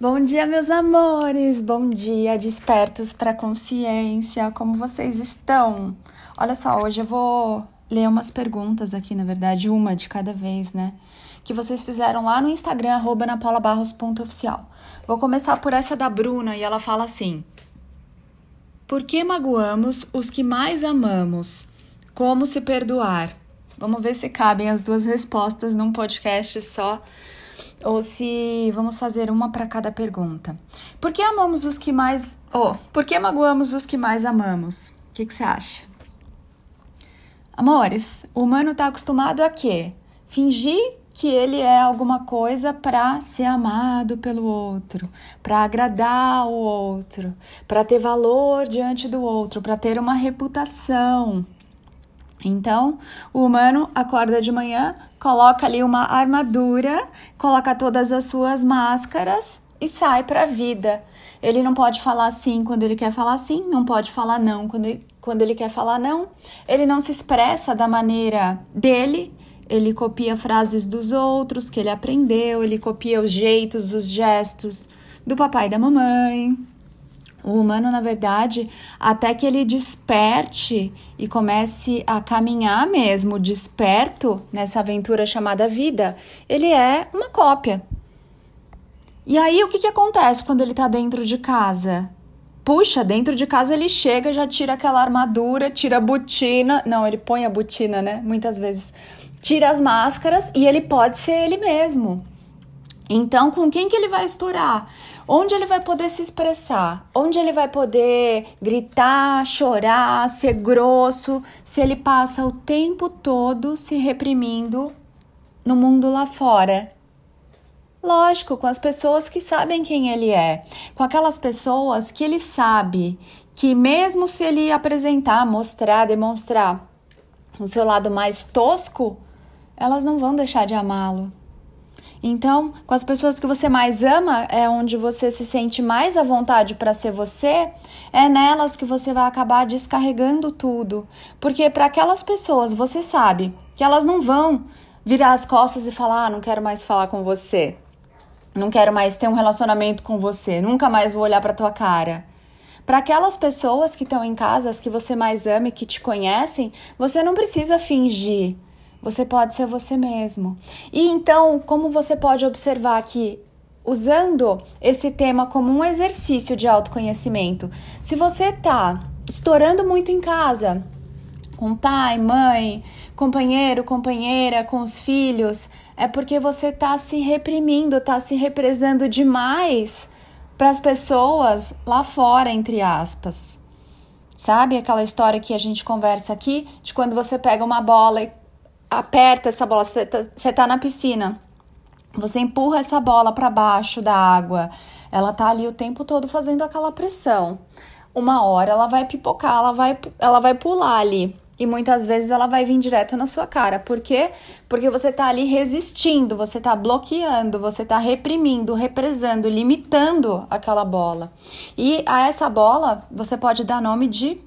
Bom dia, meus amores! Bom dia, despertos para consciência! Como vocês estão? Olha só, hoje eu vou ler umas perguntas aqui, na verdade, uma de cada vez, né? Que vocês fizeram lá no Instagram, arroba napaulabarros.oficial. Vou começar por essa da Bruna e ela fala assim: Por que magoamos os que mais amamos? Como se perdoar? Vamos ver se cabem as duas respostas num podcast só ou se vamos fazer uma para cada pergunta. Por que amamos os que mais. Oh, por que magoamos os que mais amamos? O que, que você acha? Amores, o humano está acostumado a quê? Fingir que ele é alguma coisa para ser amado pelo outro, para agradar o outro, para ter valor diante do outro, para ter uma reputação. Então, o humano acorda de manhã, coloca ali uma armadura, coloca todas as suas máscaras e sai para a vida. Ele não pode falar sim quando ele quer falar sim, não pode falar não quando ele, quando ele quer falar não. Ele não se expressa da maneira dele, ele copia frases dos outros que ele aprendeu, ele copia os jeitos, os gestos do papai e da mamãe. O humano, na verdade, até que ele desperte e comece a caminhar mesmo desperto nessa aventura chamada vida, ele é uma cópia. E aí, o que, que acontece quando ele está dentro de casa? Puxa, dentro de casa ele chega, já tira aquela armadura, tira a botina. Não, ele põe a botina, né? Muitas vezes. Tira as máscaras e ele pode ser ele mesmo. Então, com quem que ele vai estourar? Onde ele vai poder se expressar? Onde ele vai poder gritar, chorar, ser grosso, se ele passa o tempo todo se reprimindo no mundo lá fora? Lógico, com as pessoas que sabem quem ele é, com aquelas pessoas que ele sabe que, mesmo se ele apresentar, mostrar, demonstrar o seu lado mais tosco, elas não vão deixar de amá-lo. Então, com as pessoas que você mais ama, é onde você se sente mais à vontade para ser você, é nelas que você vai acabar descarregando tudo. Porque para aquelas pessoas, você sabe que elas não vão virar as costas e falar: ah, não quero mais falar com você. Não quero mais ter um relacionamento com você, nunca mais vou olhar para tua cara. Para aquelas pessoas que estão em casa, as que você mais ama e que te conhecem, você não precisa fingir você pode ser você mesmo. E então, como você pode observar que usando esse tema como um exercício de autoconhecimento, se você tá estourando muito em casa, com pai, mãe, companheiro, companheira, com os filhos, é porque você tá se reprimindo, tá se represando demais para as pessoas lá fora, entre aspas. Sabe aquela história que a gente conversa aqui de quando você pega uma bola e aperta essa bola, você tá, tá na piscina, você empurra essa bola para baixo da água, ela tá ali o tempo todo fazendo aquela pressão. Uma hora ela vai pipocar, ela vai, ela vai pular ali. E muitas vezes ela vai vir direto na sua cara. Por quê? Porque você tá ali resistindo, você tá bloqueando, você tá reprimindo, represando, limitando aquela bola. E a essa bola você pode dar nome de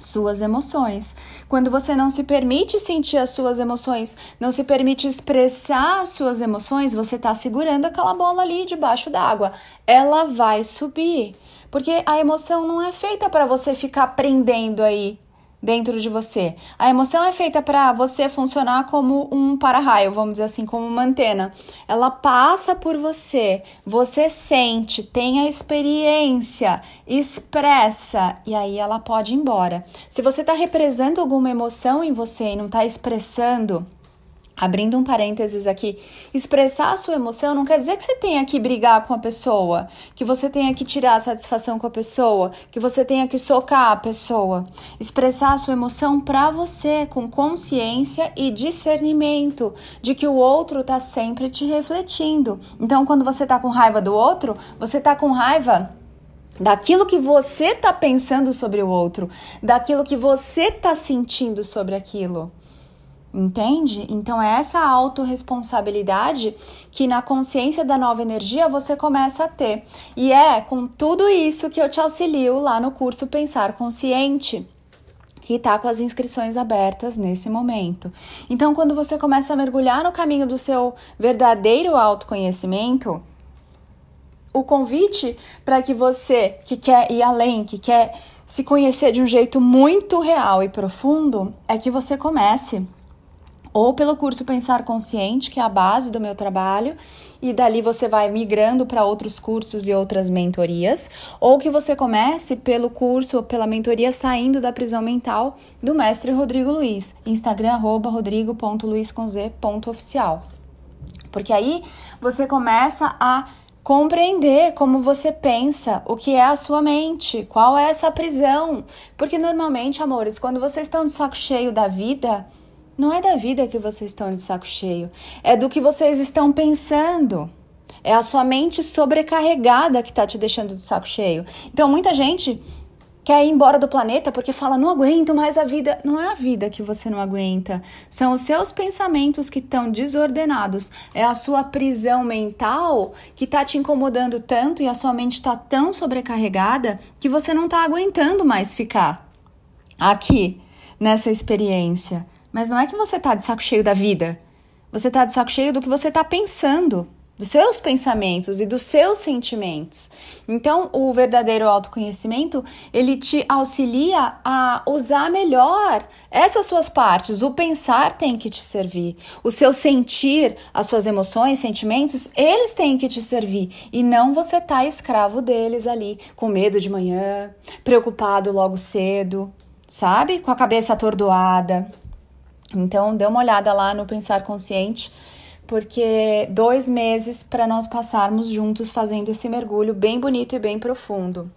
suas emoções. Quando você não se permite sentir as suas emoções, não se permite expressar as suas emoções, você está segurando aquela bola ali debaixo d'água. Ela vai subir. Porque a emoção não é feita para você ficar prendendo aí dentro de você. A emoção é feita para você funcionar como um para-raio, vamos dizer assim, como uma antena. Ela passa por você, você sente, tem a experiência, expressa e aí ela pode ir embora. Se você está represando alguma emoção em você e não está expressando, Abrindo um parênteses aqui, expressar a sua emoção não quer dizer que você tenha que brigar com a pessoa, que você tenha que tirar a satisfação com a pessoa, que você tenha que socar a pessoa. Expressar a sua emoção para você, com consciência e discernimento de que o outro tá sempre te refletindo. Então, quando você tá com raiva do outro, você tá com raiva daquilo que você tá pensando sobre o outro, daquilo que você tá sentindo sobre aquilo. Entende? Então é essa autorresponsabilidade que na consciência da nova energia você começa a ter. E é com tudo isso que eu te auxilio lá no curso Pensar Consciente que está com as inscrições abertas nesse momento. Então, quando você começa a mergulhar no caminho do seu verdadeiro autoconhecimento, o convite para que você que quer ir além, que quer se conhecer de um jeito muito real e profundo, é que você comece ou pelo curso Pensar Consciente, que é a base do meu trabalho, e dali você vai migrando para outros cursos e outras mentorias, ou que você comece pelo curso pela mentoria Saindo da Prisão Mental do mestre Rodrigo Luiz, Instagram arroba rodrigo.luiz.oficial. Porque aí você começa a compreender como você pensa, o que é a sua mente, qual é essa prisão. Porque normalmente, amores, quando vocês estão de saco cheio da vida, não é da vida que vocês estão de saco cheio, é do que vocês estão pensando. É a sua mente sobrecarregada que está te deixando de saco cheio. Então, muita gente quer ir embora do planeta porque fala: não aguento mais a vida. Não é a vida que você não aguenta, são os seus pensamentos que estão desordenados. É a sua prisão mental que está te incomodando tanto e a sua mente está tão sobrecarregada que você não está aguentando mais ficar aqui nessa experiência. Mas não é que você está de saco cheio da vida. Você está de saco cheio do que você está pensando dos seus pensamentos e dos seus sentimentos. Então, o verdadeiro autoconhecimento, ele te auxilia a usar melhor essas suas partes. O pensar tem que te servir. O seu sentir, as suas emoções, sentimentos, eles têm que te servir e não você tá escravo deles ali, com medo de manhã, preocupado logo cedo, sabe? Com a cabeça atordoada. Então, dê uma olhada lá no Pensar Consciente porque dois meses para nós passarmos juntos fazendo esse mergulho bem bonito e bem profundo.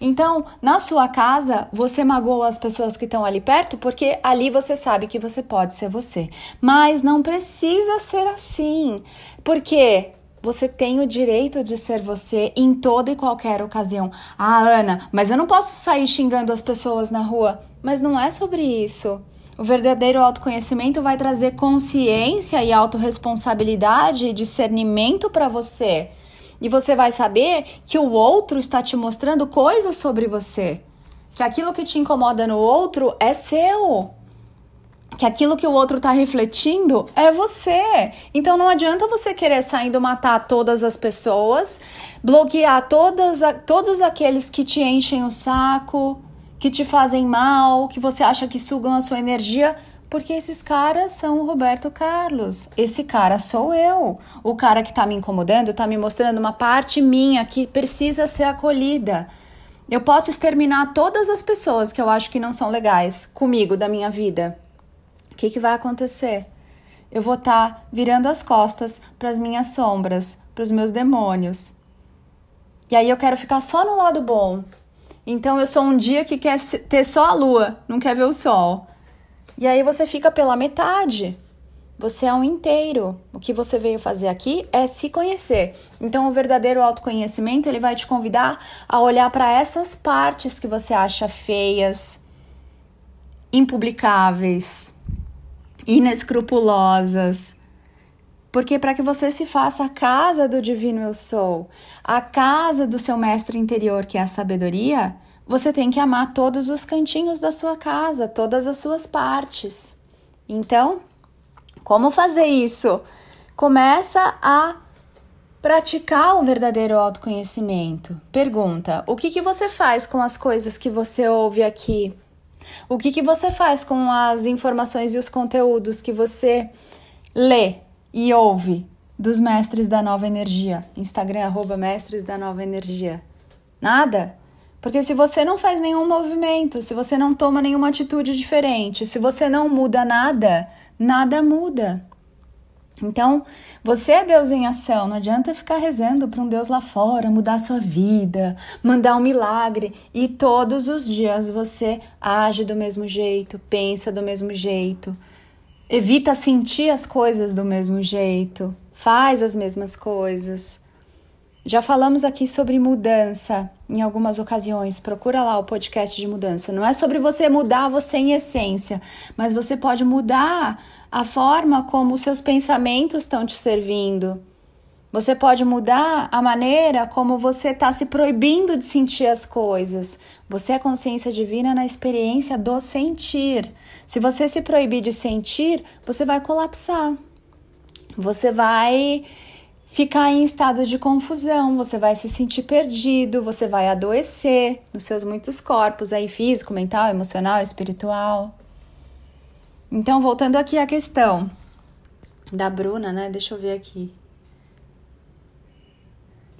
Então, na sua casa, você magoa as pessoas que estão ali perto porque ali você sabe que você pode ser você. Mas não precisa ser assim, porque você tem o direito de ser você em toda e qualquer ocasião. Ah, Ana, mas eu não posso sair xingando as pessoas na rua. Mas não é sobre isso. O verdadeiro autoconhecimento vai trazer consciência e autorresponsabilidade e discernimento para você. E você vai saber que o outro está te mostrando coisas sobre você. Que aquilo que te incomoda no outro é seu. Que aquilo que o outro está refletindo é você. Então não adianta você querer saindo matar todas as pessoas, bloquear todas, todos aqueles que te enchem o saco, que te fazem mal, que você acha que sugam a sua energia, porque esses caras são o Roberto Carlos. Esse cara sou eu. O cara que tá me incomodando, tá me mostrando uma parte minha que precisa ser acolhida. Eu posso exterminar todas as pessoas que eu acho que não são legais comigo, da minha vida. O que, que vai acontecer? Eu vou estar tá virando as costas para as minhas sombras, para os meus demônios. E aí eu quero ficar só no lado bom, então eu sou um dia que quer ter só a lua, não quer ver o sol. E aí você fica pela metade. Você é um inteiro. O que você veio fazer aqui é se conhecer. Então o verdadeiro autoconhecimento, ele vai te convidar a olhar para essas partes que você acha feias, impublicáveis, inescrupulosas, porque para que você se faça a casa do divino eu sou, a casa do seu mestre interior, que é a sabedoria, você tem que amar todos os cantinhos da sua casa, todas as suas partes. Então, como fazer isso? Começa a praticar o verdadeiro autoconhecimento. Pergunta: o que, que você faz com as coisas que você ouve aqui? O que, que você faz com as informações e os conteúdos que você lê? E ouve dos mestres da nova energia. Instagram arroba mestres da nova energia. Nada? Porque se você não faz nenhum movimento, se você não toma nenhuma atitude diferente, se você não muda nada, nada muda. Então, você é Deus em ação, não adianta ficar rezando para um Deus lá fora, mudar a sua vida, mandar um milagre e todos os dias você age do mesmo jeito, pensa do mesmo jeito, Evita sentir as coisas do mesmo jeito, faz as mesmas coisas. Já falamos aqui sobre mudança em algumas ocasiões. Procura lá o podcast de mudança. Não é sobre você mudar você em essência, mas você pode mudar a forma como os seus pensamentos estão te servindo. Você pode mudar a maneira como você está se proibindo de sentir as coisas. Você é consciência divina na experiência do sentir. Se você se proibir de sentir, você vai colapsar. Você vai ficar em estado de confusão, você vai se sentir perdido, você vai adoecer nos seus muitos corpos aí físico, mental, emocional, espiritual. Então, voltando aqui à questão da Bruna, né? Deixa eu ver aqui.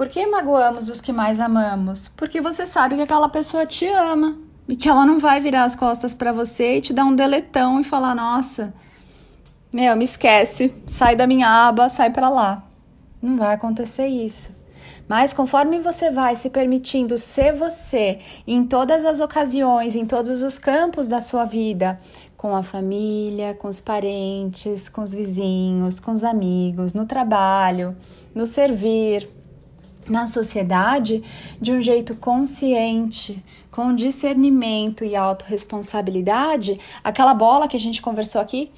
Por que magoamos os que mais amamos? Porque você sabe que aquela pessoa te ama e que ela não vai virar as costas para você e te dar um deletão e falar: "Nossa, meu, me esquece, sai da minha aba, sai para lá". Não vai acontecer isso. Mas conforme você vai se permitindo ser você em todas as ocasiões, em todos os campos da sua vida, com a família, com os parentes, com os vizinhos, com os amigos, no trabalho, no servir, na sociedade, de um jeito consciente, com discernimento e autorresponsabilidade, aquela bola que a gente conversou aqui,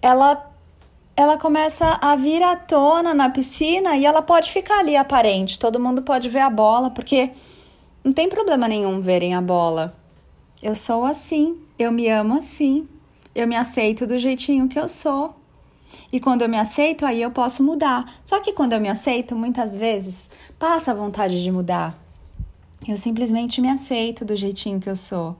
ela ela começa a vir à tona na piscina e ela pode ficar ali aparente, todo mundo pode ver a bola, porque não tem problema nenhum verem a bola. Eu sou assim, eu me amo assim. Eu me aceito do jeitinho que eu sou. E quando eu me aceito, aí eu posso mudar. Só que quando eu me aceito, muitas vezes passa a vontade de mudar. Eu simplesmente me aceito do jeitinho que eu sou.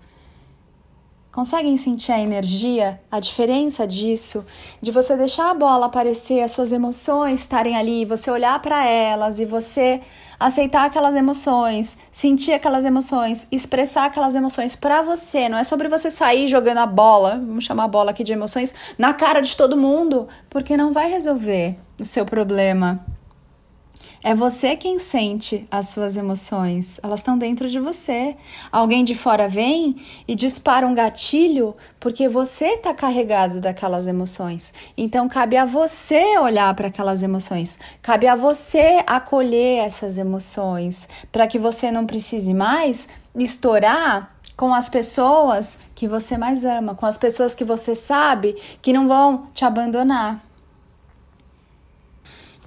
Conseguem sentir a energia, a diferença disso, de você deixar a bola aparecer, as suas emoções estarem ali, você olhar para elas e você aceitar aquelas emoções, sentir aquelas emoções, expressar aquelas emoções para você. Não é sobre você sair jogando a bola, vamos chamar a bola aqui de emoções, na cara de todo mundo, porque não vai resolver o seu problema. É você quem sente as suas emoções, elas estão dentro de você. Alguém de fora vem e dispara um gatilho porque você está carregado daquelas emoções. Então cabe a você olhar para aquelas emoções, cabe a você acolher essas emoções, para que você não precise mais estourar com as pessoas que você mais ama, com as pessoas que você sabe que não vão te abandonar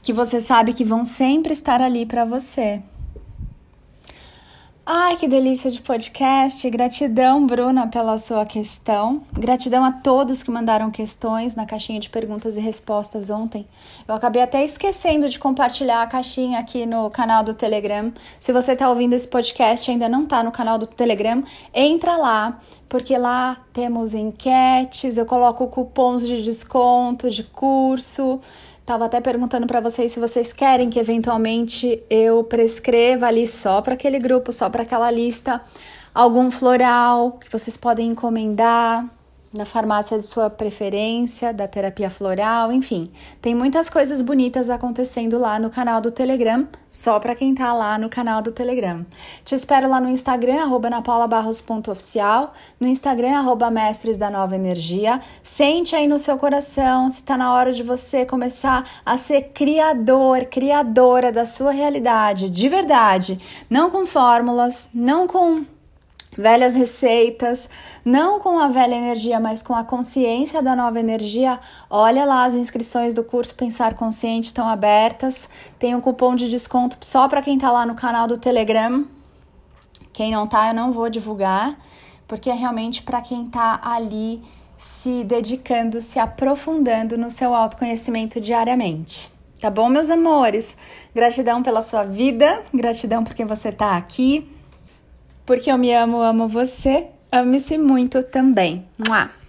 que você sabe que vão sempre estar ali para você. Ai, que delícia de podcast! Gratidão, Bruna, pela sua questão. Gratidão a todos que mandaram questões na caixinha de perguntas e respostas ontem. Eu acabei até esquecendo de compartilhar a caixinha aqui no canal do Telegram. Se você está ouvindo esse podcast e ainda não está no canal do Telegram, entra lá, porque lá temos enquetes, eu coloco cupons de desconto de curso. Tava até perguntando para vocês se vocês querem que eventualmente eu prescreva ali só para aquele grupo, só para aquela lista, algum floral que vocês podem encomendar na farmácia de sua preferência, da terapia floral, enfim. Tem muitas coisas bonitas acontecendo lá no canal do Telegram, só para quem tá lá no canal do Telegram. Te espero lá no Instagram, arroba napaulabarros.oficial, no Instagram, arroba mestres da nova energia. Sente aí no seu coração se tá na hora de você começar a ser criador, criadora da sua realidade, de verdade. Não com fórmulas, não com velhas receitas, não com a velha energia, mas com a consciência da nova energia. Olha lá, as inscrições do curso Pensar Consciente estão abertas. Tem um cupom de desconto só para quem está lá no canal do Telegram. Quem não tá, eu não vou divulgar, porque é realmente para quem está ali se dedicando, se aprofundando no seu autoconhecimento diariamente. Tá bom, meus amores? Gratidão pela sua vida, gratidão porque você está aqui, porque eu me amo, amo você. Ame-se muito também. Mua!